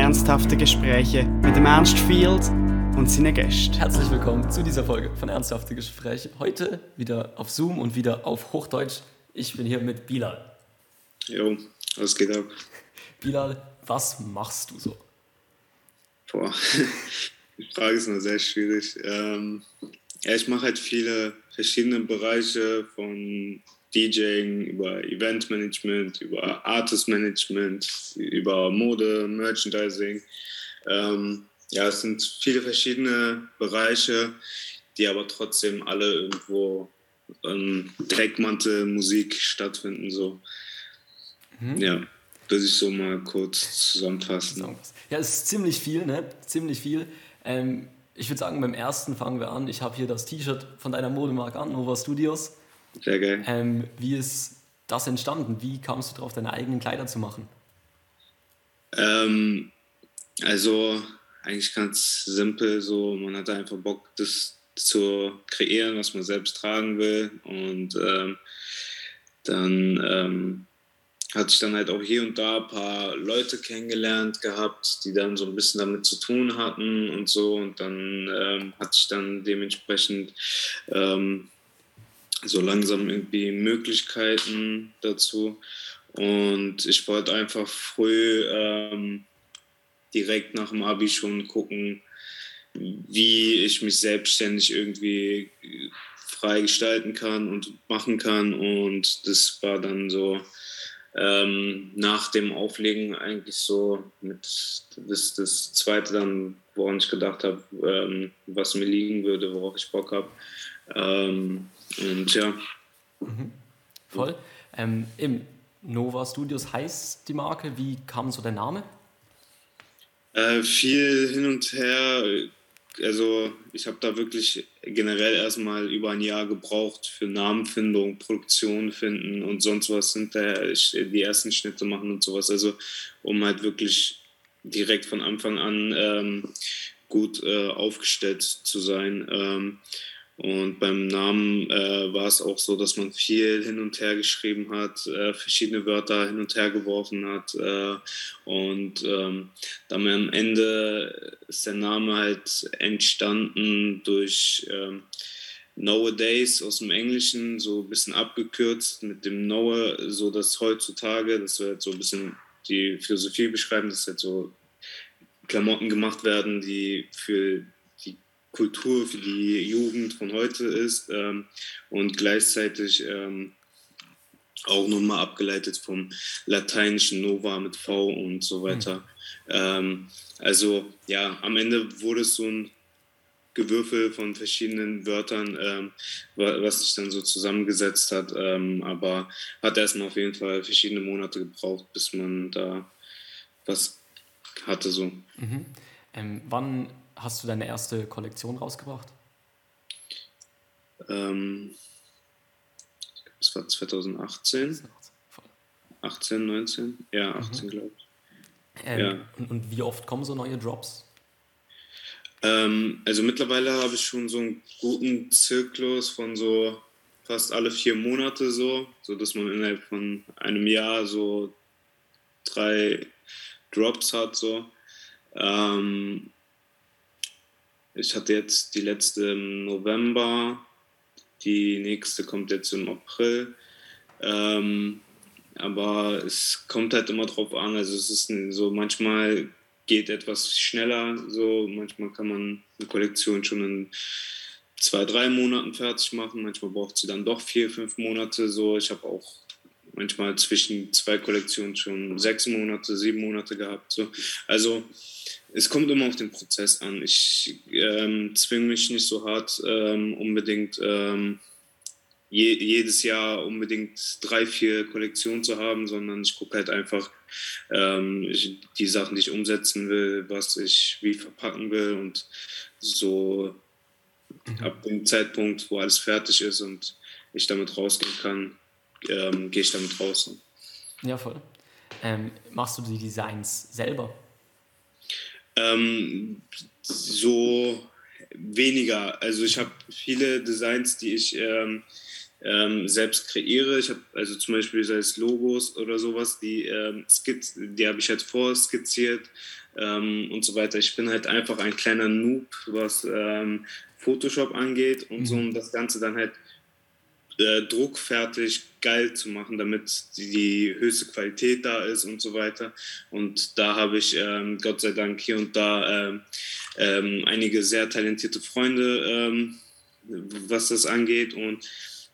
ernsthafte Gespräche mit dem Ernst Field und seinen Gästen. Herzlich willkommen zu dieser Folge von Ernsthafte Gespräche. Heute wieder auf Zoom und wieder auf Hochdeutsch. Ich bin hier mit Bilal. Jo, was geht ab? Bilal, was machst du so? Boah, die Frage ist nur sehr schwierig. Ähm, ja, ich mache halt viele verschiedene Bereiche von DJing, über Eventmanagement, über Artist Management, über Mode, Merchandising. Ähm, ja, es sind viele verschiedene Bereiche, die aber trotzdem alle irgendwo ähm, Dreckmantel Musik stattfinden. So. Mhm. Ja, würde ich so mal kurz zusammenfassen. Ja, es ist ziemlich viel, ne? Ziemlich viel. Ähm, ich würde sagen, beim ersten fangen wir an. Ich habe hier das T-Shirt von deiner Modemarke an, Nova Studios. Sehr geil. Ähm, wie ist das entstanden? Wie kamst du darauf, deine eigenen Kleider zu machen? Ähm, also eigentlich ganz simpel. So, man hatte einfach Bock, das zu kreieren, was man selbst tragen will. Und ähm, dann ähm, hatte ich dann halt auch hier und da ein paar Leute kennengelernt gehabt, die dann so ein bisschen damit zu tun hatten und so. Und dann ähm, hatte ich dann dementsprechend ähm, so langsam irgendwie Möglichkeiten dazu. Und ich wollte einfach früh ähm, direkt nach dem Abi schon gucken, wie ich mich selbstständig irgendwie frei gestalten kann und machen kann. Und das war dann so ähm, nach dem Auflegen eigentlich so mit das, das zweite dann, woran ich gedacht habe, ähm, was mir liegen würde, worauf ich Bock habe. Ähm, und ja. Mhm. Voll. Ähm, Im Nova Studios heißt die Marke. Wie kam so der Name? Äh, viel hin und her. Also ich habe da wirklich generell erstmal über ein Jahr gebraucht für Namenfindung, Produktion finden und sonst was hinterher die ersten Schnitte machen und sowas. Also um halt wirklich direkt von Anfang an ähm, gut äh, aufgestellt zu sein. Ähm, und beim Namen äh, war es auch so, dass man viel hin und her geschrieben hat, äh, verschiedene Wörter hin und her geworfen hat. Äh, und ähm, dann am Ende ist der Name halt entstanden durch ähm, Nowadays aus dem Englischen, so ein bisschen abgekürzt mit dem Noah, so dass heutzutage, das wird so ein bisschen die Philosophie beschreiben, dass halt so Klamotten gemacht werden, die für Kultur für die Jugend von heute ist ähm, und gleichzeitig ähm, auch nochmal abgeleitet vom lateinischen Nova mit V und so weiter. Mhm. Ähm, also ja, am Ende wurde es so ein Gewürfel von verschiedenen Wörtern, ähm, was sich dann so zusammengesetzt hat. Ähm, aber hat erstmal auf jeden Fall verschiedene Monate gebraucht, bis man da was hatte so. Mhm. Ähm, wann hast du deine erste Kollektion rausgebracht? Ähm, das war 2018. 18, 19? Ja, 18, mhm. glaube ich. Ähm, ja. Und, wie oft kommen so neue Drops? Ähm, also mittlerweile habe ich schon so einen guten Zyklus von so fast alle vier Monate so, so dass man innerhalb von einem Jahr so drei Drops hat so. Ähm, ich hatte jetzt die letzte im November, die nächste kommt jetzt im April. Ähm, aber es kommt halt immer drauf an. Also es ist so, manchmal geht etwas schneller, so manchmal kann man eine Kollektion schon in zwei, drei Monaten fertig machen. Manchmal braucht sie dann doch vier, fünf Monate. So, ich habe auch manchmal zwischen zwei Kollektionen schon sechs Monate, sieben Monate gehabt. So. Also es kommt immer auf den Prozess an. Ich ähm, zwinge mich nicht so hart ähm, unbedingt ähm, je, jedes Jahr unbedingt drei, vier Kollektionen zu haben, sondern ich gucke halt einfach ähm, ich, die Sachen, die ich umsetzen will, was ich wie verpacken will und so mhm. ab dem Zeitpunkt, wo alles fertig ist und ich damit rausgehen kann, ähm, gehe ich damit raus. Ja, voll. Ähm, machst du die Designs selber? Ähm, so weniger. Also ich habe viele Designs, die ich, ähm, ähm, selbst kreiere. Ich habe also zum Beispiel sei es Logos oder sowas, die, ähm, die habe ich halt vorskizziert ähm, und so weiter. Ich bin halt einfach ein kleiner Noob, was ähm, Photoshop angeht und mhm. so, um das Ganze dann halt äh, druckfertig geil zu machen, damit die, höchste Qualität da ist und so weiter. Und da habe ich ähm, Gott sei Dank hier und da ähm, ähm, einige sehr talentierte Freunde, ähm, was das angeht. Und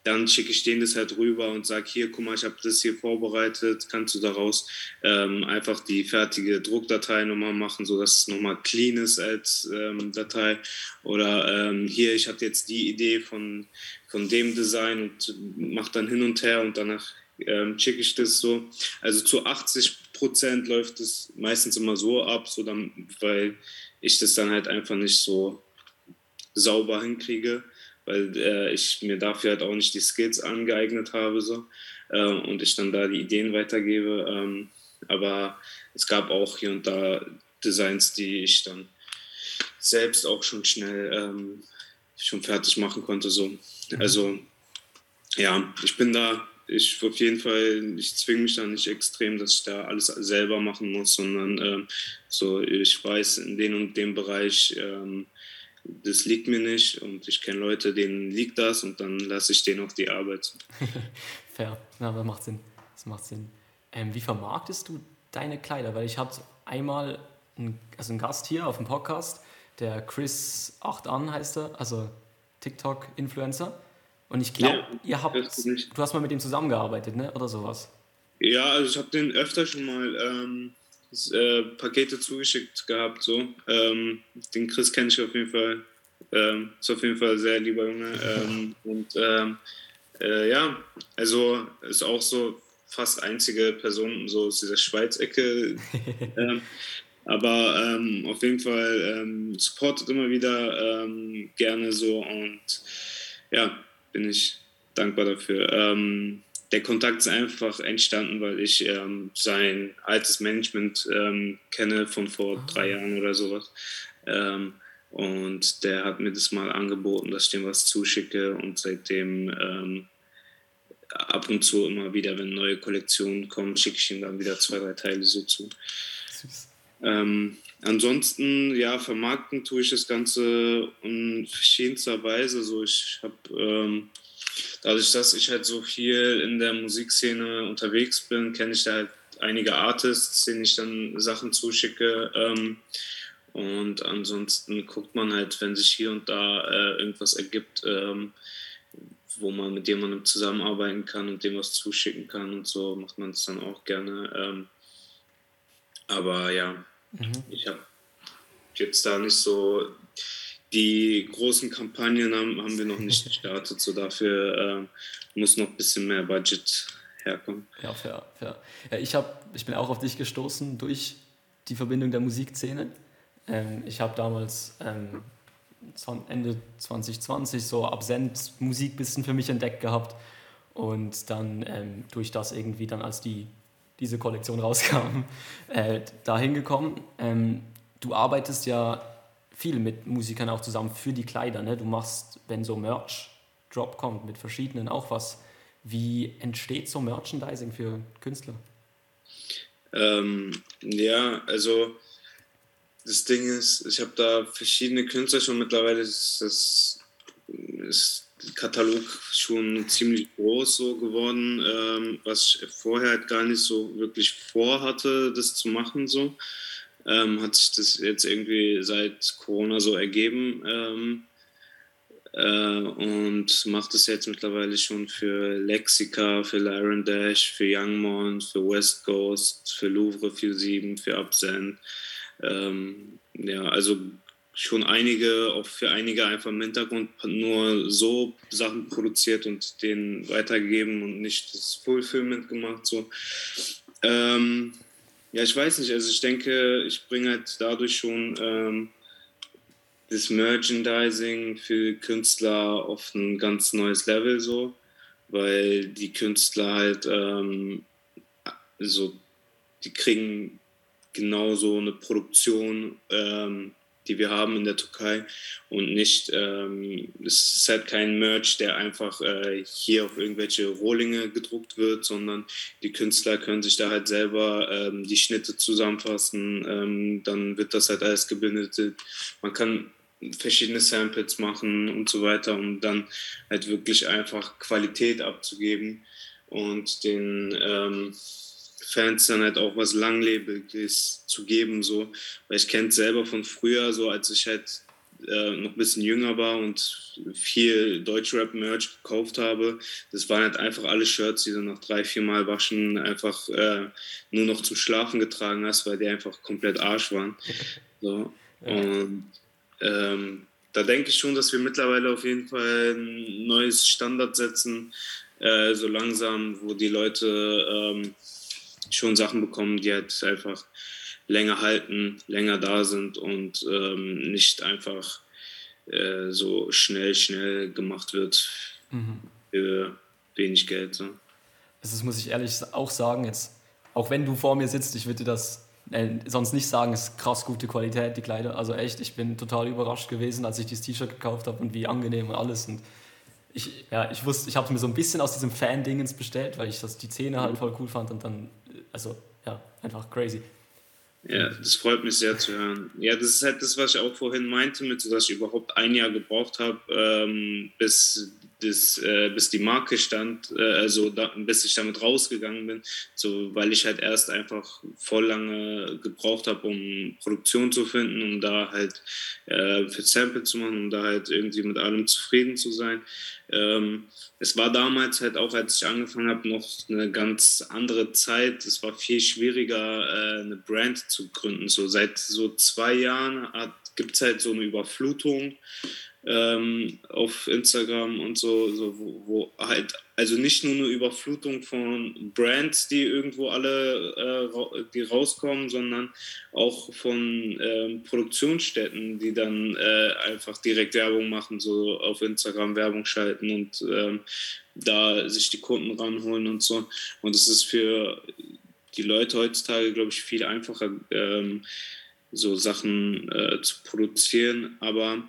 dann schicke ich denen das halt rüber und sage, hier, guck mal, ich habe das hier vorbereitet, kannst du daraus ähm, einfach die fertige Druckdatei nochmal machen, sodass es nochmal clean ist als ähm, Datei. Oder ähm, hier, ich hatte jetzt die Idee von, von dem Design und mache dann hin und her und danach ähm, schicke ich das so. Also zu 80 Prozent läuft es meistens immer so ab, so dann, weil ich das dann halt einfach nicht so sauber hinkriege weil äh, ich mir dafür halt auch nicht die Skills angeeignet habe so, äh, und ich dann da die Ideen weitergebe. Ähm, aber es gab auch hier und da Designs, die ich dann selbst auch schon schnell ähm, schon fertig machen konnte. So. Mhm. Also ja, ich bin da, ich auf jeden Fall, ich zwinge mich da nicht extrem, dass ich da alles selber machen muss, sondern ähm, so, ich weiß, in dem und dem Bereich ähm, das liegt mir nicht und ich kenne Leute, denen liegt das und dann lasse ich denen auch die Arbeit. Fair, ja, das macht Sinn. Das macht Sinn. Ähm, wie vermarktest du deine Kleider? Weil ich hatte einmal einen, also einen Gast hier auf dem Podcast, der Chris 8 an heißt er, also TikTok-Influencer. Und ich glaube, ja, ihr habt, du hast mal mit ihm zusammengearbeitet, ne? oder sowas? Ja, also ich habe den öfter schon mal ähm, äh, Pakete zugeschickt gehabt. So. Ähm, den Chris kenne ich auf jeden Fall. Ähm, ist auf jeden Fall sehr lieber Junge. Ähm, und ähm, äh, ja, also ist auch so fast einzige Person so aus dieser Schweiz-Ecke. Ähm, aber ähm, auf jeden Fall supportet immer wieder gerne so und ja, bin ich dankbar dafür. Ähm, der Kontakt ist einfach entstanden, weil ich ähm, sein altes Management ähm, kenne von vor ah. drei Jahren oder sowas. Ähm, und der hat mir das mal angeboten, dass ich dem was zuschicke und seitdem ähm, ab und zu immer wieder, wenn neue Kollektionen kommen, schicke ich ihm dann wieder zwei, drei Teile so zu. Ähm, ansonsten, ja, vermarkten tue ich das Ganze in verschiedenster Weise. So, ich habe ähm, dadurch, dass ich halt so viel in der Musikszene unterwegs bin, kenne ich da halt einige Artists, denen ich dann Sachen zuschicke. Ähm, und ansonsten guckt man halt, wenn sich hier und da äh, irgendwas ergibt, ähm, wo man mit jemandem zusammenarbeiten kann und dem was zuschicken kann und so, macht man es dann auch gerne. Ähm, aber ja, mhm. ich habe jetzt da nicht so die großen Kampagnen haben, haben wir noch nicht gestartet, so dafür äh, muss noch ein bisschen mehr Budget herkommen. Ja, fair, fair. Ja, ich, hab, ich bin auch auf dich gestoßen durch die Verbindung der Musikszene. Ähm, ich habe damals ähm, Ende 2020 so Absent Musik ein bisschen für mich entdeckt gehabt und dann ähm, durch das irgendwie dann als die diese Kollektion rauskam, äh, dahin gekommen. Ähm, du arbeitest ja viel mit Musikern auch zusammen für die Kleider. Ne? Du machst, wenn so Merch-Drop kommt, mit verschiedenen auch was. Wie entsteht so Merchandising für Künstler? Ähm, ja, also das Ding ist, ich habe da verschiedene Künstler schon mittlerweile. Das, das ist Katalog schon ziemlich groß so geworden, ähm, was ich vorher halt gar nicht so wirklich vorhatte, das zu machen so ähm, hat sich das jetzt irgendwie seit Corona so ergeben ähm, äh, und macht es jetzt mittlerweile schon für Lexica, für Lyron Dash, für Youngmont, für West Coast, für Louvre 47, für Absent. Ähm, ja, also schon einige, auch für einige einfach im Hintergrund nur so Sachen produziert und denen weitergegeben und nicht das Fulfillment gemacht. So. Ähm, ja, ich weiß nicht. Also ich denke, ich bringe halt dadurch schon ähm, das Merchandising für Künstler auf ein ganz neues Level so, weil die Künstler halt ähm, so, die kriegen genauso eine Produktion ähm, die wir haben in der Türkei und nicht, ähm, es ist halt kein Merch, der einfach äh, hier auf irgendwelche Rohlinge gedruckt wird, sondern die Künstler können sich da halt selber ähm, die Schnitte zusammenfassen, ähm, dann wird das halt alles gebindet. Man kann verschiedene Samples machen und so weiter, um dann halt wirklich einfach Qualität abzugeben und den ähm, Fans dann halt auch was Langlebiges zu geben, so. Weil ich kenne es selber von früher, so als ich halt äh, noch ein bisschen jünger war und viel Deutschrap-Merch gekauft habe. Das waren halt einfach alle Shirts, die du nach drei, vier Mal waschen einfach äh, nur noch zum Schlafen getragen hast, weil die einfach komplett Arsch waren. So. Und ähm, da denke ich schon, dass wir mittlerweile auf jeden Fall ein neues Standard setzen, äh, so langsam, wo die Leute ähm, schon Sachen bekommen, die halt einfach länger halten, länger da sind und ähm, nicht einfach äh, so schnell, schnell gemacht wird mhm. für wenig Geld. So. Also das muss ich ehrlich auch sagen, jetzt, auch wenn du vor mir sitzt, ich würde das äh, sonst nicht sagen, es ist krass gute Qualität, die Kleider. Also echt, ich bin total überrascht gewesen, als ich dieses T-Shirt gekauft habe und wie angenehm und alles. Und ich, ja, ich wusste, ich habe es mir so ein bisschen aus diesem Fan-Dingens bestellt, weil ich das, die Szene halt voll cool fand und dann, also ja, einfach crazy. Ja, das freut mich sehr zu hören. Ja, das ist halt das, was ich auch vorhin meinte, mit, dass ich überhaupt ein Jahr gebraucht habe, ähm, bis, bis, äh, bis die Marke stand, äh, also da, bis ich damit rausgegangen bin, so, weil ich halt erst einfach voll lange gebraucht habe, um Produktion zu finden, um da halt äh, für Sample zu machen, um da halt irgendwie mit allem zufrieden zu sein. Ähm, es war damals halt auch, als ich angefangen habe, noch eine ganz andere Zeit. Es war viel schwieriger, äh, eine Brand zu gründen. So seit so zwei Jahren gibt es halt so eine Überflutung ähm, auf Instagram und so, so wo, wo, halt, also nicht nur eine Überflutung von Brands, die irgendwo alle, äh, die rauskommen, sondern auch von ähm, Produktionsstätten, die dann äh, einfach direkt Werbung machen, so auf Instagram Werbung schalten und ähm, da sich die Kunden ranholen und so. Und es ist für die Leute heutzutage, glaube ich, viel einfacher, ähm, so Sachen äh, zu produzieren, aber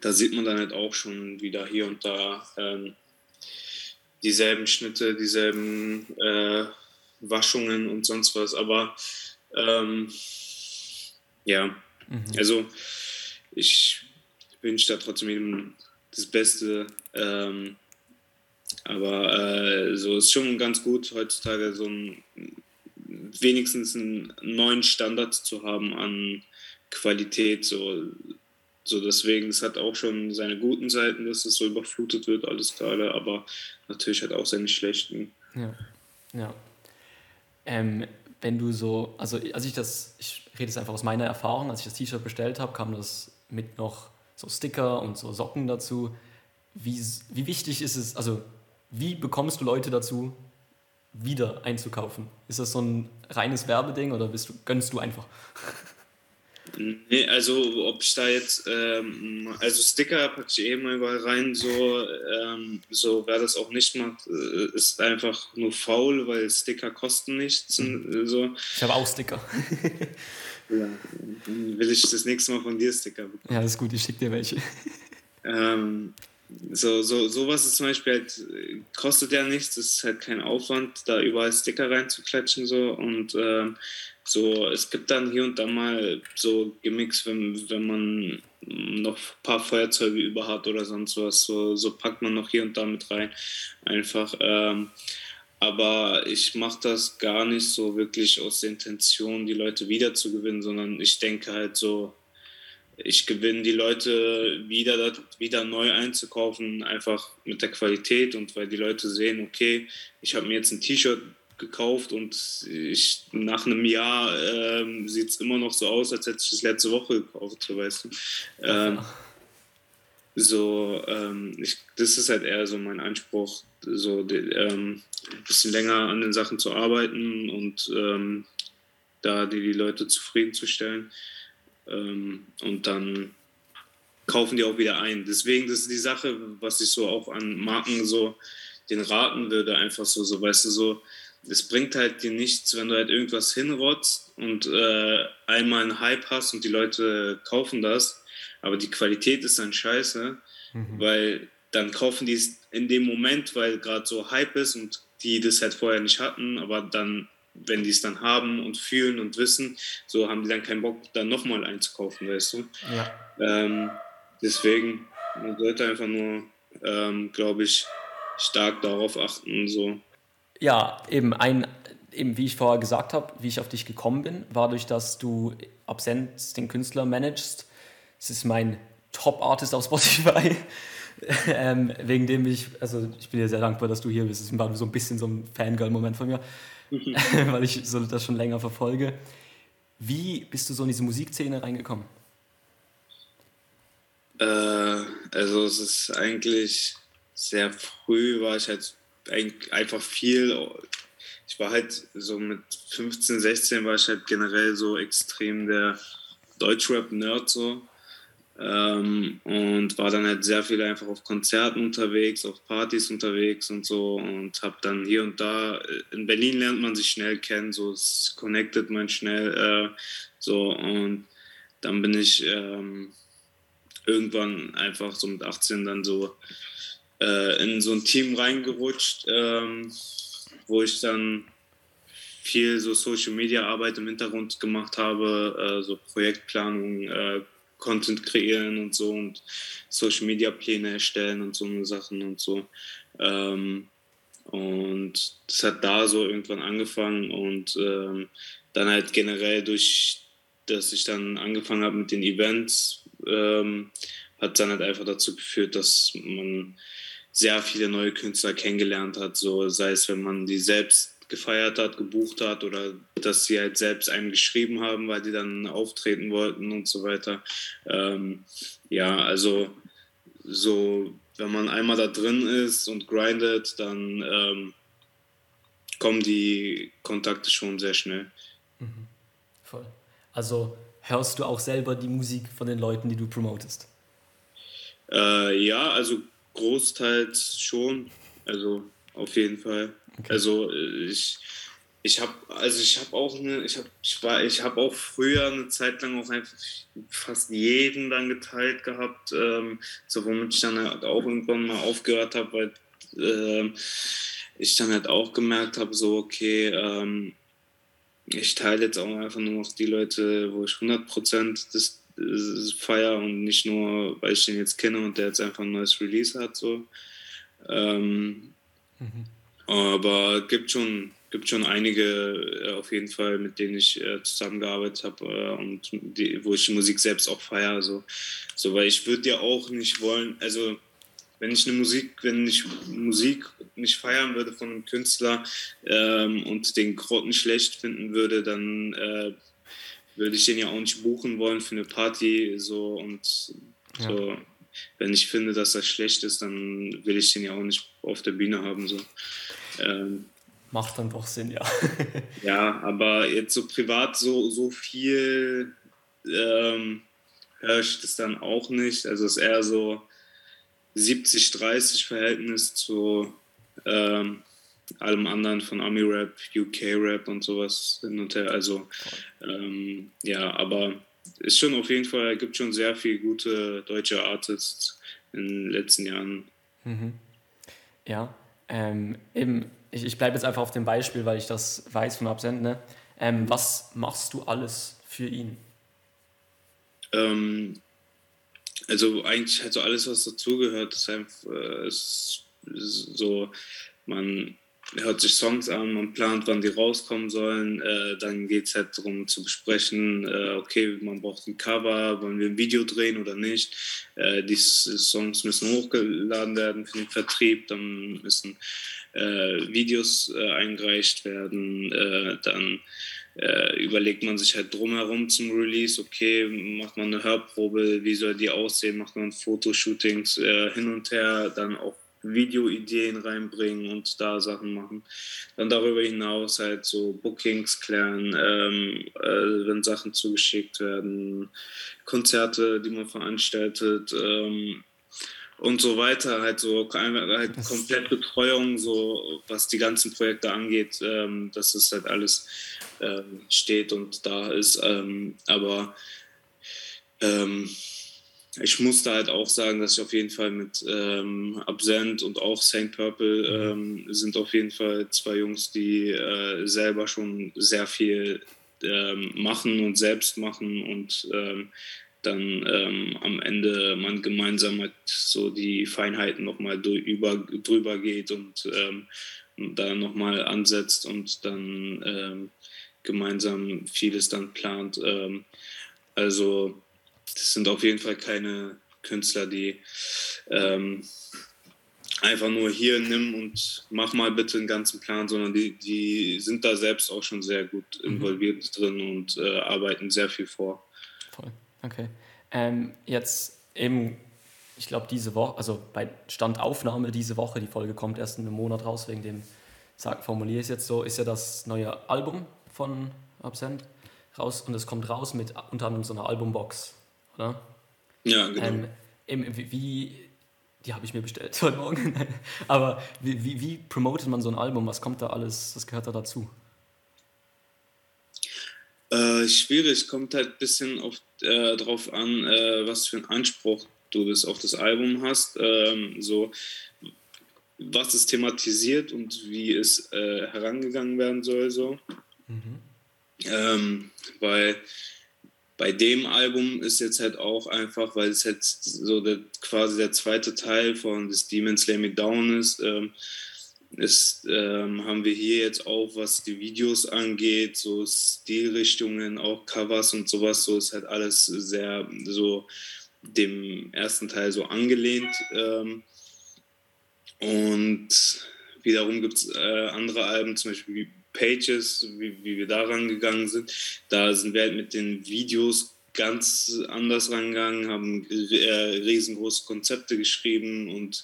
da sieht man dann halt auch schon wieder hier und da ähm, dieselben Schnitte, dieselben äh, Waschungen und sonst was. Aber ähm, ja, mhm. also ich wünsche da trotzdem das Beste. Ähm, aber äh, so ist schon ganz gut heutzutage so ein, wenigstens einen neuen Standard zu haben an Qualität. So so deswegen, es hat auch schon seine guten Seiten, dass es so überflutet wird, alles gerade, aber natürlich hat auch seine schlechten. Ja, ja. Ähm, wenn du so, also als ich das, ich rede jetzt einfach aus meiner Erfahrung, als ich das T-Shirt bestellt habe, kam das mit noch so Sticker und so Socken dazu. Wie, wie wichtig ist es, also wie bekommst du Leute dazu, wieder einzukaufen? Ist das so ein reines Werbeding oder bist du, gönnst du einfach? Nee, also ob ich da jetzt, ähm, also Sticker packe ich eh mal überall rein, so, ähm, so wer das auch nicht macht, äh, ist einfach nur faul, weil Sticker kosten nichts. Mhm. So. Ich habe auch Sticker. ja, dann will ich das nächste Mal von dir Sticker bekommen. Ja, das ist gut, ich schicke dir welche. Ähm, so, so, sowas ist zum Beispiel halt, kostet ja nichts, es ist halt kein Aufwand, da überall Sticker reinzuklatschen so und ähm, so, es gibt dann hier und da mal so Gimmicks, wenn, wenn man noch ein paar Feuerzeuge über hat oder sonst was, so, so packt man noch hier und da mit rein. Einfach. Ähm, aber ich mache das gar nicht so wirklich aus der Intention, die Leute wiederzugewinnen, sondern ich denke halt so, ich gewinne die Leute wieder, wieder neu einzukaufen, einfach mit der Qualität und weil die Leute sehen, okay, ich habe mir jetzt ein T-Shirt gekauft und ich, nach einem Jahr ähm, sieht es immer noch so aus, als hätte ich das letzte Woche gekauft, so weißt du. Ähm, so, ähm, ich, das ist halt eher so mein Anspruch, so ähm, ein bisschen länger an den Sachen zu arbeiten und ähm, da die, die Leute zufriedenzustellen. Ähm, und dann kaufen die auch wieder ein. Deswegen, das ist die Sache, was ich so auch an Marken so den raten würde, einfach so, so weißt du, so es bringt halt dir nichts, wenn du halt irgendwas hinrotzt und äh, einmal einen Hype hast und die Leute kaufen das, aber die Qualität ist dann scheiße, mhm. weil dann kaufen die es in dem Moment, weil gerade so Hype ist und die das halt vorher nicht hatten, aber dann, wenn die es dann haben und fühlen und wissen, so haben die dann keinen Bock, dann nochmal einzukaufen, weißt du? Ja. Ähm, deswegen, man sollte einfach nur, ähm, glaube ich, stark darauf achten, so ja, eben ein, eben wie ich vorher gesagt habe, wie ich auf dich gekommen bin, war durch, dass du Absent den Künstler managst. Es ist mein Top-Artist auf Spotify. ähm, wegen dem ich, also ich bin dir sehr dankbar, dass du hier bist. Es war so ein bisschen so ein Fangirl-Moment von mir, weil ich so das schon länger verfolge. Wie bist du so in diese Musikszene reingekommen? Äh, also es ist eigentlich sehr früh, war ich halt einfach viel. Ich war halt so mit 15, 16 war ich halt generell so extrem der Deutschrap-Nerd so. Ähm, und war dann halt sehr viel einfach auf Konzerten unterwegs, auf Partys unterwegs und so und habe dann hier und da, äh, in Berlin lernt man sich schnell kennen, so es connectet man schnell äh, so und dann bin ich ähm, irgendwann einfach so mit 18 dann so äh, in so ein Team reingerutscht, ähm, wo ich dann viel so Social Media Arbeit im Hintergrund gemacht habe, äh, so Projektplanung, äh, Content kreieren und so und Social Media Pläne erstellen und so eine Sachen und so. Ähm, und das hat da so irgendwann angefangen und ähm, dann halt generell durch, dass ich dann angefangen habe mit den Events, ähm, hat dann halt einfach dazu geführt, dass man sehr viele neue Künstler kennengelernt hat, so sei es, wenn man die selbst gefeiert hat, gebucht hat oder dass sie halt selbst einem geschrieben haben, weil die dann auftreten wollten und so weiter. Ähm, ja, also so, wenn man einmal da drin ist und grindet, dann ähm, kommen die Kontakte schon sehr schnell. Mhm. Voll. Also hörst du auch selber die Musik von den Leuten, die du promotest? Äh, ja, also großteils schon. Also auf jeden Fall. Okay. Also ich, ich habe also ich habe auch eine, ich habe ich war ich habe auch früher eine Zeit lang auch einfach fast jeden dann geteilt gehabt, ähm, so womit ich dann halt auch irgendwann mal aufgehört habe, weil ähm, ich dann halt auch gemerkt habe, so okay, ähm, ich teile jetzt auch einfach nur noch die Leute, wo ich 100% des feier und nicht nur, weil ich den jetzt kenne und der jetzt einfach ein neues Release hat. So. Ähm, mhm. Aber gibt schon, gibt schon einige äh, auf jeden Fall, mit denen ich äh, zusammengearbeitet habe äh, und die, wo ich die Musik selbst auch feiere. So. so, weil ich würde ja auch nicht wollen, also wenn ich eine Musik, wenn ich Musik nicht feiern würde von einem Künstler ähm, und den Grotten schlecht finden würde, dann äh, würde ich den ja auch nicht buchen wollen für eine Party. So und ja. so, wenn ich finde, dass das schlecht ist, dann will ich den ja auch nicht auf der Bühne haben. So. Ähm, Macht dann doch Sinn, ja. ja, aber jetzt so privat so, so viel ähm, höre ich das dann auch nicht. Also es ist eher so 70-30 Verhältnis zu ähm, allem anderen von Army Rap, UK Rap und sowas hin und her. Also ähm, ja, aber ist schon auf jeden Fall, gibt schon sehr viele gute deutsche Artists in den letzten Jahren. Mhm. Ja, ähm, eben, ich, ich bleibe jetzt einfach auf dem Beispiel, weil ich das weiß von Absent. Ne? Ähm, was machst du alles für ihn? Ähm, also eigentlich halt so alles, was dazugehört, ist einfach äh, ist so, man hört sich Songs an, man plant, wann die rauskommen sollen. Äh, dann geht es halt darum zu besprechen, äh, okay, man braucht ein Cover, wollen wir ein Video drehen oder nicht. Äh, die Songs müssen hochgeladen werden für den Vertrieb, dann müssen äh, Videos äh, eingereicht werden, äh, dann überlegt man sich halt drumherum zum Release, okay, macht man eine Hörprobe, wie soll die aussehen, macht man Fotoshootings hin und her, dann auch Videoideen reinbringen und da Sachen machen. Dann darüber hinaus halt so Bookings klären, ähm, äh, wenn Sachen zugeschickt werden, Konzerte, die man veranstaltet. Ähm, und so weiter, halt so halt komplett Betreuung, so was die ganzen Projekte angeht, ähm, dass es halt alles ähm, steht und da ist. Ähm, aber ähm, ich musste halt auch sagen, dass ich auf jeden Fall mit ähm, Absent und auch St. Purple ähm, sind auf jeden Fall zwei Jungs, die äh, selber schon sehr viel ähm, machen und selbst machen und ähm, dann ähm, am Ende man gemeinsam halt so die Feinheiten nochmal drüber geht und ähm, da nochmal ansetzt und dann gemeinsam vieles dann plant. also das sind auf jeden Fall keine Künstler, die ähm, einfach nur hier nimm und mach mal bitte den ganzen Plan, sondern die, die sind da selbst auch schon sehr gut mhm. involviert mhm. drin und äh, arbeiten sehr viel vor. Voll, okay. Ähm, jetzt eben, ich glaube, diese Woche, also bei Standaufnahme diese Woche, die Folge kommt erst in einem Monat raus, wegen dem, sag, formuliere ich es jetzt so, ist ja das neue Album von Absent raus und es kommt raus mit unter anderem so einer Albumbox oder? Ja, genau. Ähm, wie, die habe ich mir bestellt heute Morgen. Aber wie, wie, wie promotet man so ein Album? Was kommt da alles, was gehört da dazu? Äh, schwierig, kommt halt ein bisschen auf, äh, drauf an, äh, was für einen Anspruch du das auf das Album hast. Ähm, so, was es thematisiert und wie es äh, herangegangen werden soll. So. Mhm. Ähm, weil bei dem Album ist jetzt halt auch einfach, weil es jetzt so der, quasi der zweite Teil von des Demons Lay Me Down ist, ähm, ist ähm, haben wir hier jetzt auch, was die Videos angeht, so Stilrichtungen, auch Covers und sowas, so ist halt alles sehr so dem ersten Teil so angelehnt. Ähm, und wiederum gibt es äh, andere Alben, zum Beispiel wie Pages, wie, wie wir da rangegangen sind. Da sind wir halt mit den Videos ganz anders rangegangen, haben äh, riesengroße Konzepte geschrieben und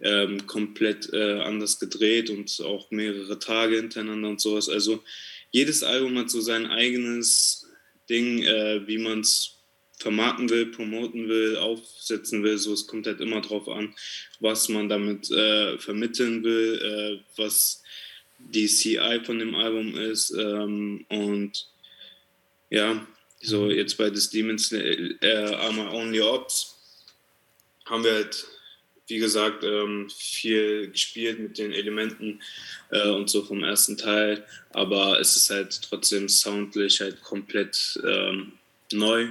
ähm, komplett äh, anders gedreht und auch mehrere Tage hintereinander und sowas. Also jedes Album hat so sein eigenes Ding, äh, wie man es vermarkten will, promoten will, aufsetzen will. So, es kommt halt immer drauf an, was man damit äh, vermitteln will, äh, was die CI von dem Album ist. Ähm, und ja, so jetzt bei The Demons äh, Are My Only Ops haben wir halt, wie gesagt, ähm, viel gespielt mit den Elementen äh, und so vom ersten Teil. Aber es ist halt trotzdem soundlich halt komplett ähm, neu.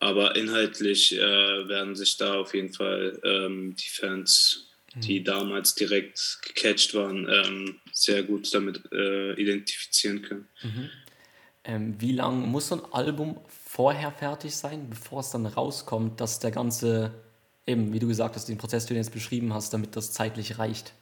Aber inhaltlich äh, werden sich da auf jeden Fall ähm, die Fans die mhm. damals direkt gecatcht waren, ähm, sehr gut damit äh, identifizieren können. Mhm. Ähm, wie lange muss so ein Album vorher fertig sein, bevor es dann rauskommt, dass der ganze, eben wie du gesagt hast, den Prozess, den du jetzt beschrieben hast, damit das zeitlich reicht?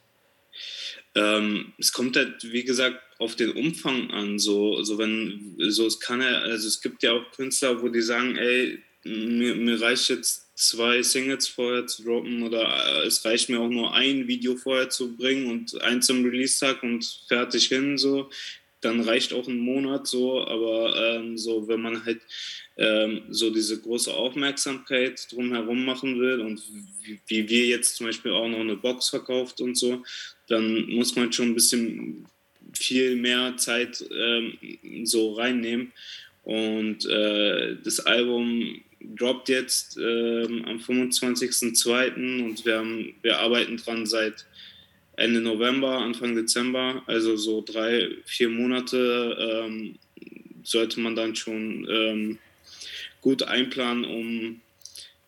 Ähm, es kommt halt, wie gesagt, auf den Umfang an. So, so wenn, so es kann ja, also es gibt ja auch Künstler, wo die sagen, ey, mir, mir reicht jetzt zwei Singles vorher zu droppen oder äh, es reicht mir auch nur ein Video vorher zu bringen und eins zum Release-Tag und fertig hin, so, dann reicht auch ein Monat so, aber ähm, so, wenn man halt ähm, so diese große Aufmerksamkeit drumherum machen will und wie, wie, wir jetzt zum Beispiel auch noch eine Box verkauft und so, dann muss man schon ein bisschen viel mehr Zeit ähm, so reinnehmen. Und äh, das Album droppt jetzt ähm, am 25.02. und wir, haben, wir arbeiten dran seit Ende November, Anfang Dezember, also so drei, vier Monate ähm, sollte man dann schon ähm, gut einplanen, um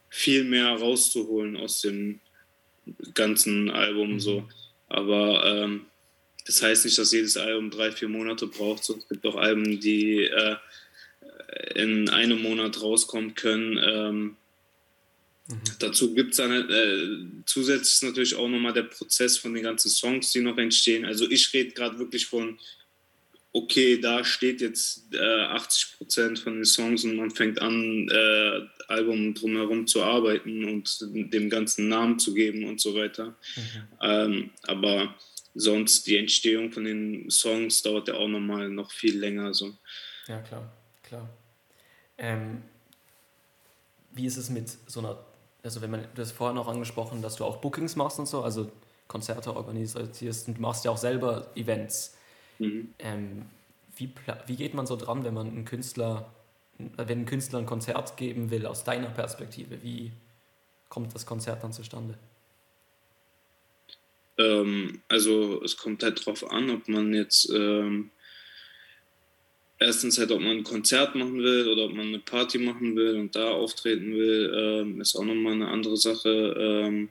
viel mehr rauszuholen aus dem ganzen Album. Mhm. So. Aber ähm, das heißt nicht, dass jedes Album drei, vier Monate braucht. So. Es gibt auch Alben, die äh, in einem Monat rauskommen können. Ähm, mhm. Dazu gibt es dann äh, zusätzlich natürlich auch nochmal der Prozess von den ganzen Songs, die noch entstehen. Also ich rede gerade wirklich von, okay, da steht jetzt äh, 80 Prozent von den Songs und man fängt an, äh, Album drumherum zu arbeiten und dem ganzen Namen zu geben und so weiter. Mhm. Ähm, aber sonst die Entstehung von den Songs dauert ja auch nochmal noch viel länger. So. Ja, klar, klar. Ähm, wie ist es mit so einer also wenn man, du hast vorher noch angesprochen, dass du auch Bookings machst und so, also Konzerte organisierst und machst ja auch selber Events. Mhm. Ähm, wie, wie geht man so dran, wenn man einen Künstler, wenn ein Künstler ein Konzert geben will, aus deiner Perspektive? Wie kommt das Konzert dann zustande? Ähm, also es kommt halt drauf an, ob man jetzt ähm, erstens halt, ob man ein Konzert machen will oder ob man eine Party machen will und da auftreten will, ähm, ist auch nochmal eine andere Sache. Ähm,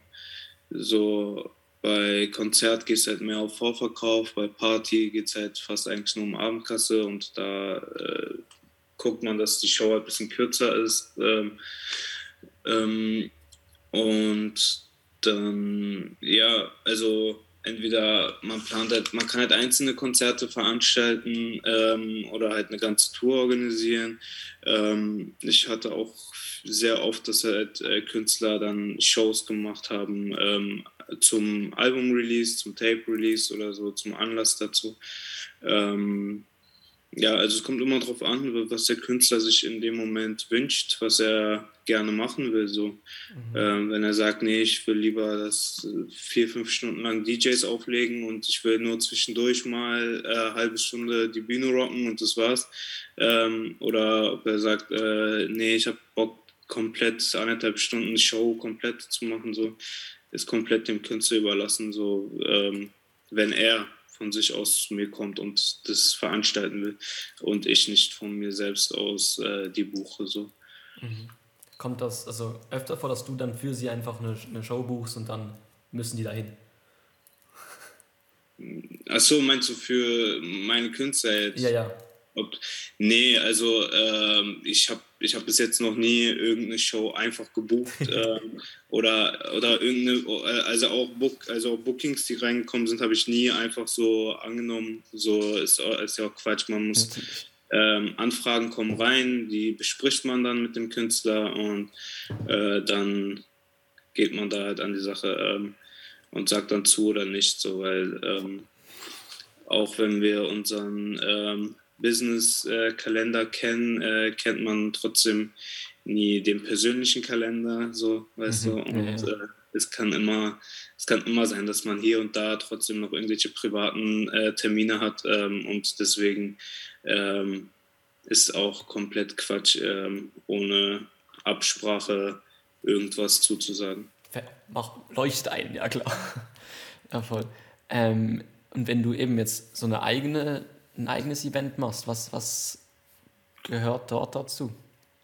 so bei Konzert geht es halt mehr auf Vorverkauf, bei Party geht es halt fast eigentlich nur um Abendkasse und da äh, guckt man, dass die Show halt ein bisschen kürzer ist. Ähm, ähm, und dann, ja, also entweder man plant halt, man kann halt einzelne Konzerte veranstalten ähm, oder halt eine ganze Tour organisieren. Ähm, ich hatte auch sehr oft, dass halt äh, Künstler dann Shows gemacht haben ähm, zum Album-Release, zum Tape-Release oder so, zum Anlass dazu. Ähm, ja, also es kommt immer darauf an, was der Künstler sich in dem Moment wünscht, was er gerne machen will. So. Mhm. Ähm, wenn er sagt, nee, ich will lieber das äh, vier, fünf Stunden lang DJs auflegen und ich will nur zwischendurch mal äh, eine halbe Stunde die Bühne rocken und das war's. Ähm, oder ob er sagt, äh, nee, ich habe Bock, komplett anderthalb Stunden Show komplett zu machen, so ist komplett dem Künstler überlassen, so ähm, wenn er von sich aus zu mir kommt und das veranstalten will und ich nicht von mir selbst aus äh, die buche. So. Mhm. Kommt das also öfter vor, dass du dann für sie einfach eine, eine Show buchst und dann müssen die dahin? Achso, meinst du für meine Künstler jetzt? Ja, ja. Ob, nee, also ähm, ich habe ich hab bis jetzt noch nie irgendeine Show einfach gebucht ähm, oder, oder irgendeine, äh, also auch, Book, also auch Bookings, die reingekommen sind, habe ich nie einfach so angenommen. So ist, ist ja auch Quatsch, man muss ähm, Anfragen kommen rein, die bespricht man dann mit dem Künstler und äh, dann geht man da halt an die Sache ähm, und sagt dann zu oder nicht, so weil ähm, auch wenn wir unseren ähm, Business-Kalender kennen, äh, kennt man trotzdem nie den persönlichen Kalender, so, weißt mhm, du. Und ja. äh, es kann immer, es kann immer sein, dass man hier und da trotzdem noch irgendwelche privaten äh, Termine hat ähm, und deswegen ähm, ist auch komplett Quatsch, ähm, ohne Absprache irgendwas zuzusagen. Leuchtet ein, ja klar. ja, voll. Ähm, und wenn du eben jetzt so eine eigene ein eigenes Event machst, was, was gehört dort dazu?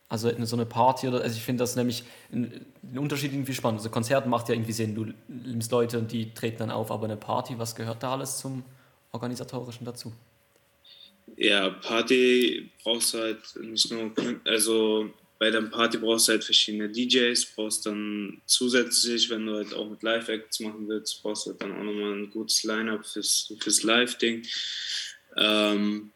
Also so eine Party oder, also ich finde das nämlich ein, ein Unterschied irgendwie spannend. Also Konzert macht ja irgendwie Sinn, du nimmst Leute und die treten dann auf, aber eine Party, was gehört da alles zum Organisatorischen dazu? Ja, Party brauchst du halt nicht nur, also bei der Party brauchst du halt verschiedene DJs, brauchst dann zusätzlich, wenn du halt auch mit Live-Acts machen willst, brauchst du halt dann auch nochmal ein gutes Line-Up fürs, fürs Live-Ding. Ähm,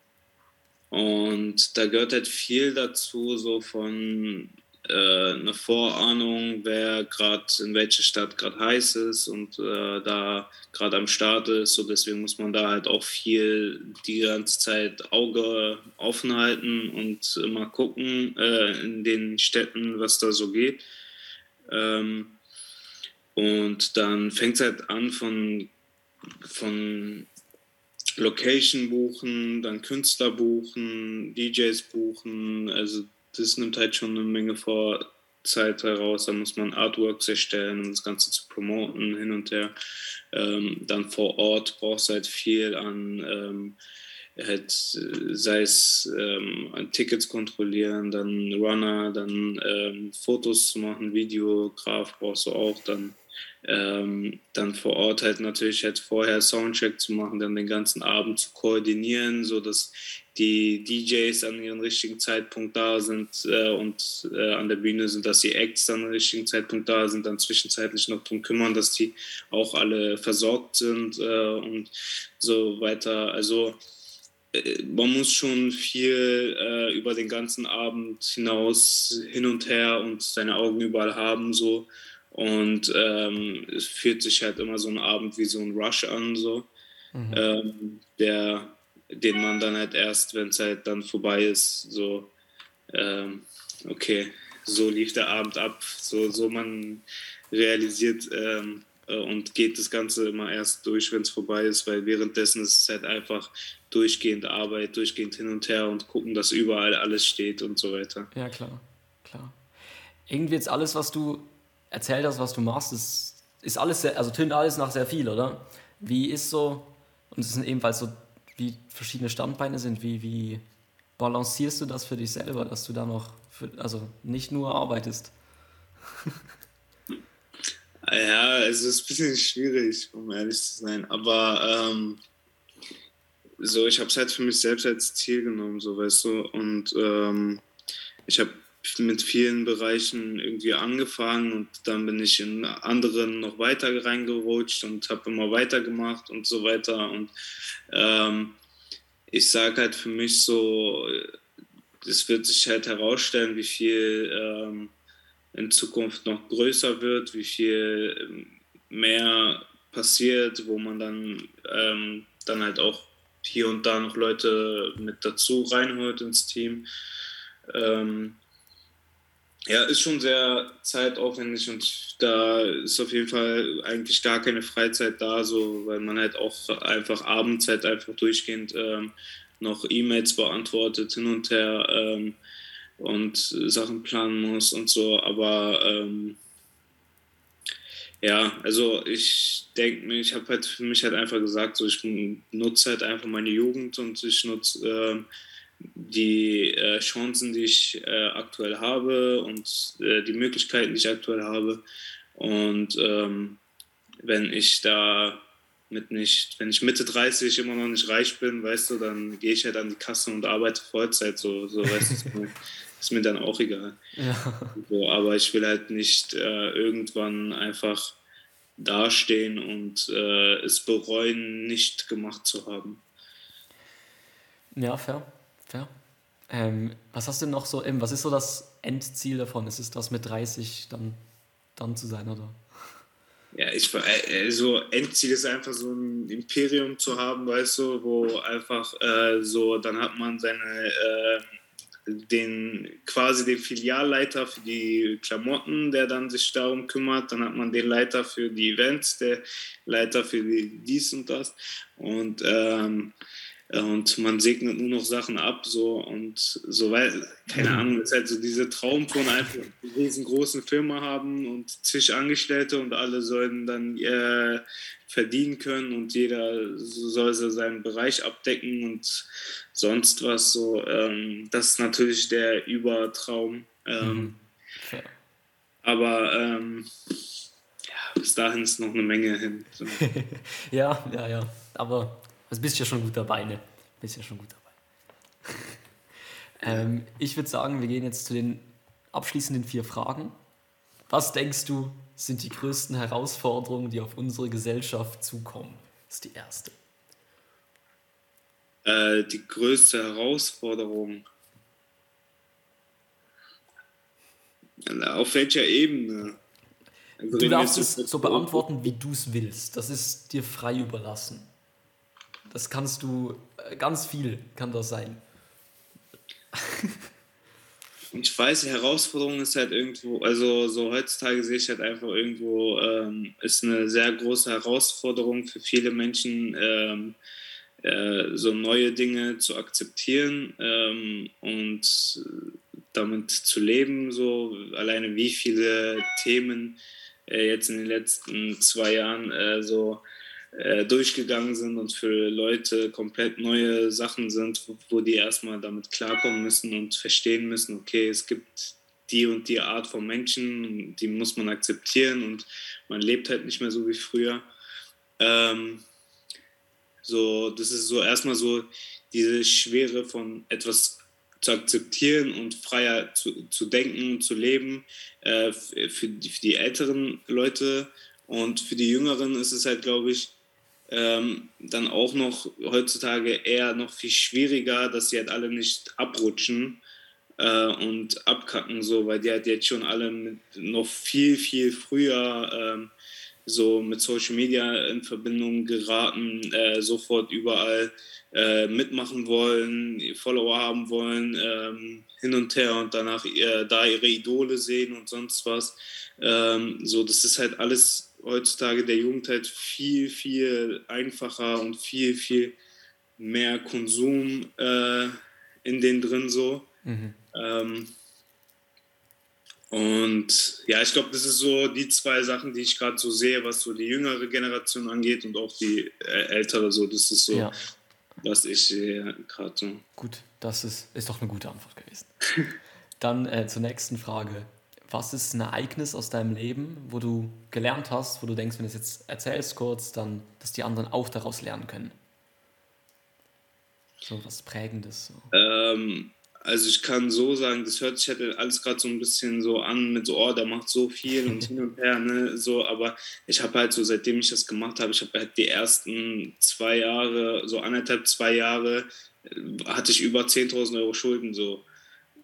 und da gehört halt viel dazu, so von äh, einer Vorahnung, wer gerade in welcher Stadt gerade heiß ist und äh, da gerade am Start ist. So deswegen muss man da halt auch viel die ganze Zeit Auge offen halten und immer gucken äh, in den Städten, was da so geht. Ähm, und dann fängt es halt an von, von Location buchen, dann Künstler buchen, DJs buchen. Also das nimmt halt schon eine Menge vor Zeit heraus. Da muss man Artworks erstellen, um das Ganze zu promoten, hin und her. Ähm, dann vor Ort brauchst du halt viel an, ähm, halt, sei es ähm, an Tickets kontrollieren, dann Runner, dann ähm, Fotos zu machen, Videograf brauchst du auch, dann ähm, dann vor Ort halt natürlich halt vorher Soundcheck zu machen, dann den ganzen Abend zu koordinieren, sodass die DJs an ihrem richtigen Zeitpunkt da sind äh, und äh, an der Bühne sind, dass die Acts dann am richtigen Zeitpunkt da sind, dann zwischenzeitlich noch darum kümmern, dass die auch alle versorgt sind äh, und so weiter. Also äh, man muss schon viel äh, über den ganzen Abend hinaus hin und her und seine Augen überall haben so und ähm, es fühlt sich halt immer so ein Abend wie so ein Rush an, so. Mhm. Ähm, der, den man dann halt erst, wenn es halt dann vorbei ist, so, ähm, okay, so lief der Abend ab, so, so man realisiert ähm, äh, und geht das Ganze immer erst durch, wenn es vorbei ist, weil währenddessen ist es halt einfach durchgehend Arbeit, durchgehend hin und her und gucken, dass überall alles steht und so weiter. Ja, klar, klar. Irgendwie jetzt alles, was du erzählt hast, was du machst, ist, ist alles sehr, also tönt alles nach sehr viel, oder? Wie ist so, und es sind ebenfalls so, wie verschiedene Standbeine sind, wie, wie balancierst du das für dich selber, dass du da noch, für, also nicht nur arbeitest? Ja, es ist ein bisschen schwierig, um ehrlich zu sein. Aber ähm, so, ich habe es halt für mich selbst als Ziel genommen, so weißt du. Und ähm, ich habe mit vielen Bereichen irgendwie angefangen und dann bin ich in anderen noch weiter reingerutscht und habe immer weitergemacht und so weiter. Und ähm, ich sage halt für mich so, es wird sich halt herausstellen, wie viel ähm, in Zukunft noch größer wird, wie viel ähm, mehr passiert, wo man dann, ähm, dann halt auch hier und da noch Leute mit dazu reinholt ins Team. Ähm, ja, ist schon sehr zeitaufwendig und da ist auf jeden Fall eigentlich gar keine Freizeit da, so, weil man halt auch einfach abends halt einfach durchgehend ähm, noch E-Mails beantwortet, hin und her. Und Sachen planen muss und so. Aber ähm, ja, also ich denke mir, ich habe halt für mich halt einfach gesagt, so ich nutze halt einfach meine Jugend und ich nutze äh, die äh, Chancen, die ich äh, aktuell habe und äh, die Möglichkeiten, die ich aktuell habe. Und ähm, wenn ich da mit nicht, wenn ich Mitte 30 immer noch nicht reich bin, weißt du, dann gehe ich halt an die Kasse und arbeite Vollzeit, so, so weißt du ist mir dann auch egal. Ja. So, aber ich will halt nicht äh, irgendwann einfach dastehen und äh, es bereuen, nicht gemacht zu haben. Ja, fair, fair. Ähm, was hast du noch so, was ist so das Endziel davon? Ist es das mit 30 dann, dann zu sein, oder? Ja, ich also Endziel ist einfach so ein Imperium zu haben, weißt du, wo einfach äh, so, dann hat man seine äh, den quasi den Filialleiter für die Klamotten, der dann sich darum kümmert. Dann hat man den Leiter für die Events, der Leiter für die, dies und das. Und, ähm, und man segnet nur noch Sachen ab, so und so weil, keine mhm. Ahnung, ist halt so diese Traum von einfach riesengroßen Firma haben und zig Angestellte und alle sollen dann äh, verdienen können und jeder soll so seinen Bereich abdecken und sonst was so. Ähm, das ist natürlich der Übertraum. Ähm, mhm. okay. Aber ähm, ja, bis dahin ist noch eine Menge hin. So. ja, ja, ja. Aber du bist ja schon gut dabei, ne? Bist ja schon gut dabei. ähm, ich würde sagen, wir gehen jetzt zu den abschließenden vier Fragen. Was denkst du, sind die größten Herausforderungen, die auf unsere Gesellschaft zukommen? Das ist die erste. Äh, die größte Herausforderung. Auf welcher Ebene? Also du darfst es so beantworten, wie du es willst. Das ist dir frei überlassen. Das kannst du, äh, ganz viel kann das sein. ich weiß, die Herausforderung ist halt irgendwo, also so heutzutage sehe ich halt einfach irgendwo, ähm, ist eine sehr große Herausforderung für viele Menschen, ähm, äh, so neue Dinge zu akzeptieren ähm, und damit zu leben. So alleine wie viele Themen äh, jetzt in den letzten zwei Jahren äh, so äh, durchgegangen sind und für Leute komplett neue Sachen sind, wo, die erstmal damit klarkommen müssen und verstehen müssen, okay, es gibt die und die Art von Menschen, die muss man akzeptieren und man lebt halt nicht mehr so wie früher. Ähm, so, das ist so erstmal so diese Schwere von etwas zu akzeptieren und freier zu, zu denken und zu leben äh, für, die, für die älteren Leute und für die Jüngeren ist es halt, glaube ich, ähm, dann auch noch heutzutage eher noch viel schwieriger, dass sie halt alle nicht abrutschen äh, und abkacken, so, weil die halt jetzt schon alle mit noch viel, viel früher ähm, so mit Social Media in Verbindung geraten, äh, sofort überall äh, mitmachen wollen, Follower haben wollen, ähm, hin und her und danach äh, da ihre Idole sehen und sonst was. Ähm, so, das ist halt alles heutzutage der Jugend halt viel, viel einfacher und viel, viel mehr Konsum äh, in den drin so. Mhm. Ähm, und ja, ich glaube, das ist so die zwei Sachen, die ich gerade so sehe, was so die jüngere Generation angeht und auch die äh, ältere. So, das ist so, ja. was ich sehe gerade so. Gut, das ist, ist doch eine gute Antwort gewesen. Dann äh, zur nächsten Frage. Was ist ein Ereignis aus deinem Leben, wo du gelernt hast, wo du denkst, wenn du es jetzt erzählst kurz, dann, dass die anderen auch daraus lernen können? So was Prägendes. So. Ähm, also ich kann so sagen, das hört sich halt alles gerade so ein bisschen so an mit so, oh, der macht so viel und hin und her, ne, so, aber ich habe halt so, seitdem ich das gemacht habe, ich habe halt die ersten zwei Jahre, so anderthalb, zwei Jahre, äh, hatte ich über 10.000 Euro Schulden, so.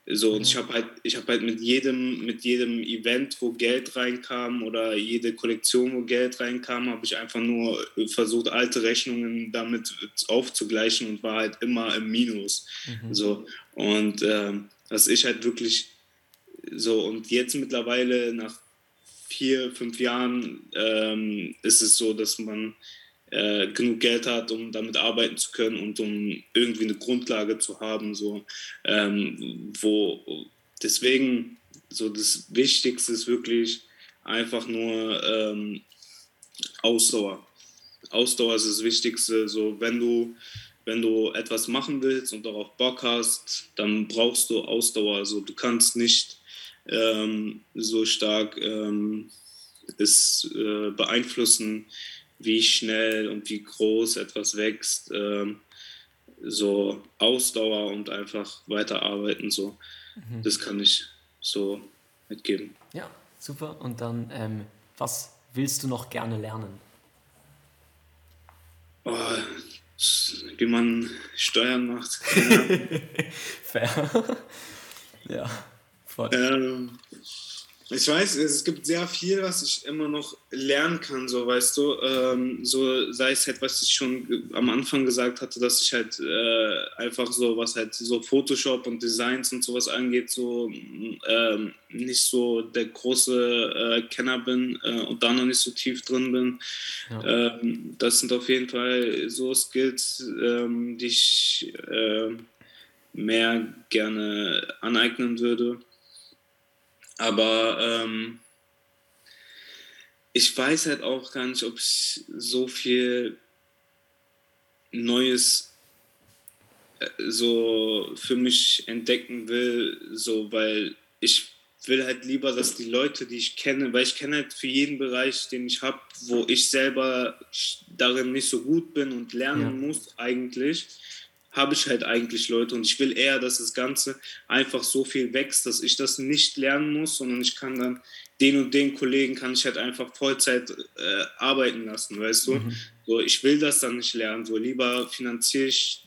So, und ich habe halt, ich habe halt mit jedem, mit jedem Event, wo Geld reinkam oder jede Kollektion, wo Geld reinkam, habe ich einfach nur versucht, alte Rechnungen damit aufzugleichen und war halt immer im Minus. Mhm. So. Und ähm, was ich halt wirklich so, und jetzt mittlerweile nach vier, fünf Jahren ähm, ist es so, dass man äh, genug Geld hat, um damit arbeiten zu können und um irgendwie eine Grundlage zu haben. So, ähm, wo deswegen so das Wichtigste ist wirklich einfach nur ähm, Ausdauer. Ausdauer ist das Wichtigste. So, wenn du wenn du etwas machen willst und darauf Bock hast, dann brauchst du Ausdauer. Also du kannst nicht ähm, so stark ähm, es äh, beeinflussen, wie schnell und wie groß etwas wächst. Ähm, so Ausdauer und einfach weiterarbeiten. So. Mhm. Das kann ich so mitgeben. Ja, super. Und dann, ähm, was willst du noch gerne lernen? Oh, wie man Steuern macht. Fair. ja, voll. Ähm, ich weiß, es gibt sehr viel, was ich immer noch lernen kann, so weißt du. Ähm, so sei es halt, was ich schon am Anfang gesagt hatte, dass ich halt äh, einfach so, was halt so Photoshop und Designs und sowas angeht, so ähm, nicht so der große äh, Kenner bin äh, und da noch nicht so tief drin bin. Ja. Ähm, das sind auf jeden Fall so Skills, ähm, die ich äh, mehr gerne aneignen würde. Aber ähm, ich weiß halt auch gar nicht, ob ich so viel Neues äh, so für mich entdecken will, so weil ich will halt lieber, dass die Leute, die ich kenne, weil ich kenne halt für jeden Bereich, den ich habe, wo ich selber darin nicht so gut bin und lernen ja. muss eigentlich, habe ich halt eigentlich Leute und ich will eher, dass das Ganze einfach so viel wächst, dass ich das nicht lernen muss, sondern ich kann dann den und den Kollegen kann ich halt einfach Vollzeit äh, arbeiten lassen, weißt du? Mhm. So, ich will das dann nicht lernen, so lieber finanziere ich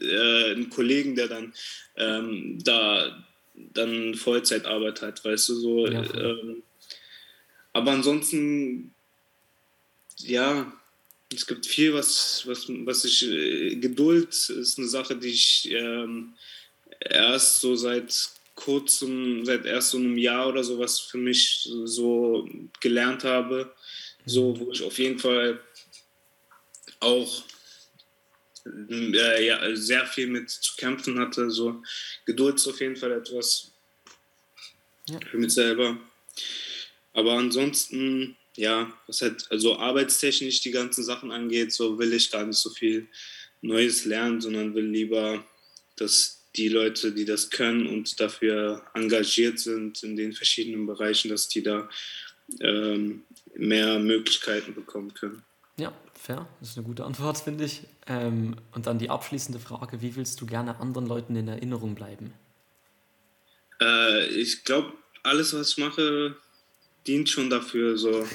äh, einen Kollegen, der dann ähm, da dann Vollzeitarbeit hat, weißt du, so. Ja, ähm, aber ansonsten, ja, es gibt viel, was, was, was ich. Äh, Geduld ist eine Sache, die ich ähm, erst so seit kurzem, seit erst so einem Jahr oder so, was für mich so gelernt habe. So, wo ich auf jeden Fall auch äh, ja, sehr viel mit zu kämpfen hatte. So, Geduld ist auf jeden Fall etwas ja. für mich selber. Aber ansonsten ja, was halt also arbeitstechnisch die ganzen Sachen angeht, so will ich gar nicht so viel Neues lernen, sondern will lieber, dass die Leute, die das können und dafür engagiert sind in den verschiedenen Bereichen, dass die da ähm, mehr Möglichkeiten bekommen können. Ja, fair. Das ist eine gute Antwort, finde ich. Ähm, und dann die abschließende Frage: Wie willst du gerne anderen Leuten in Erinnerung bleiben? Äh, ich glaube, alles, was ich mache, dient schon dafür, so,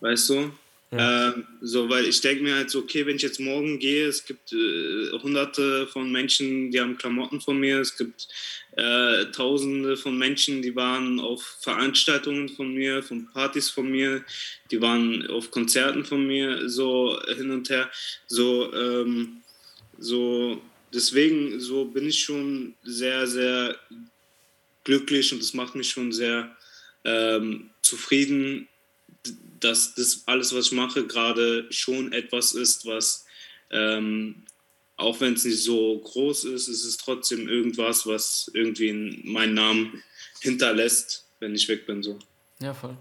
weißt du? Ja. Ähm, so, weil ich denke mir halt so, okay, wenn ich jetzt morgen gehe, es gibt äh, hunderte von Menschen, die haben Klamotten von mir, es gibt äh, tausende von Menschen, die waren auf Veranstaltungen von mir, von Partys von mir, die waren auf Konzerten von mir, so hin und her, so, ähm, so, deswegen, so bin ich schon sehr, sehr glücklich und das macht mich schon sehr ähm, zufrieden, dass das alles, was ich mache, gerade schon etwas ist, was, ähm, auch wenn es nicht so groß ist, ist es trotzdem irgendwas, was irgendwie meinen Namen hinterlässt, wenn ich weg bin. So. Ja, voll.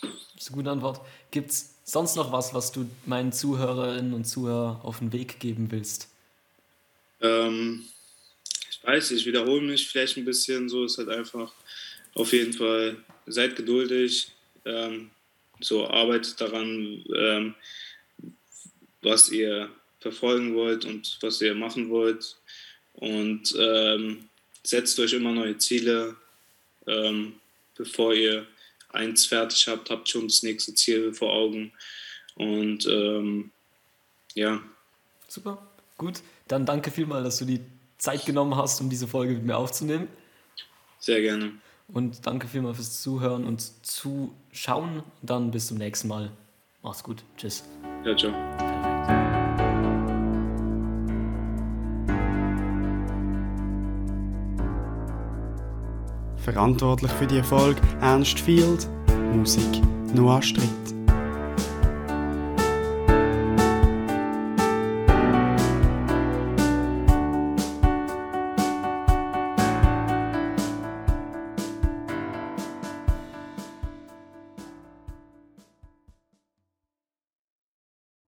Das ist eine gute Antwort. Gibt es sonst noch was, was du meinen Zuhörerinnen und Zuhörern auf den Weg geben willst? Ähm, ich weiß, ich wiederhole mich vielleicht ein bisschen. So ist halt einfach auf jeden Fall, seid geduldig. Ähm, so arbeitet daran, ähm, was ihr verfolgen wollt und was ihr machen wollt. Und ähm, setzt euch immer neue Ziele. Ähm, bevor ihr eins fertig habt, habt schon das nächste Ziel vor Augen. Und ähm, ja. Super, gut. Dann danke vielmals, dass du die Zeit genommen hast, um diese Folge mit mir aufzunehmen. Sehr gerne. Und danke vielmals fürs Zuhören und Zuschauen. Dann bis zum nächsten Mal. Mach's gut. Tschüss. Ja, ciao. Verantwortlich für die Erfolg Ernst Field, Musik Noah Stritt.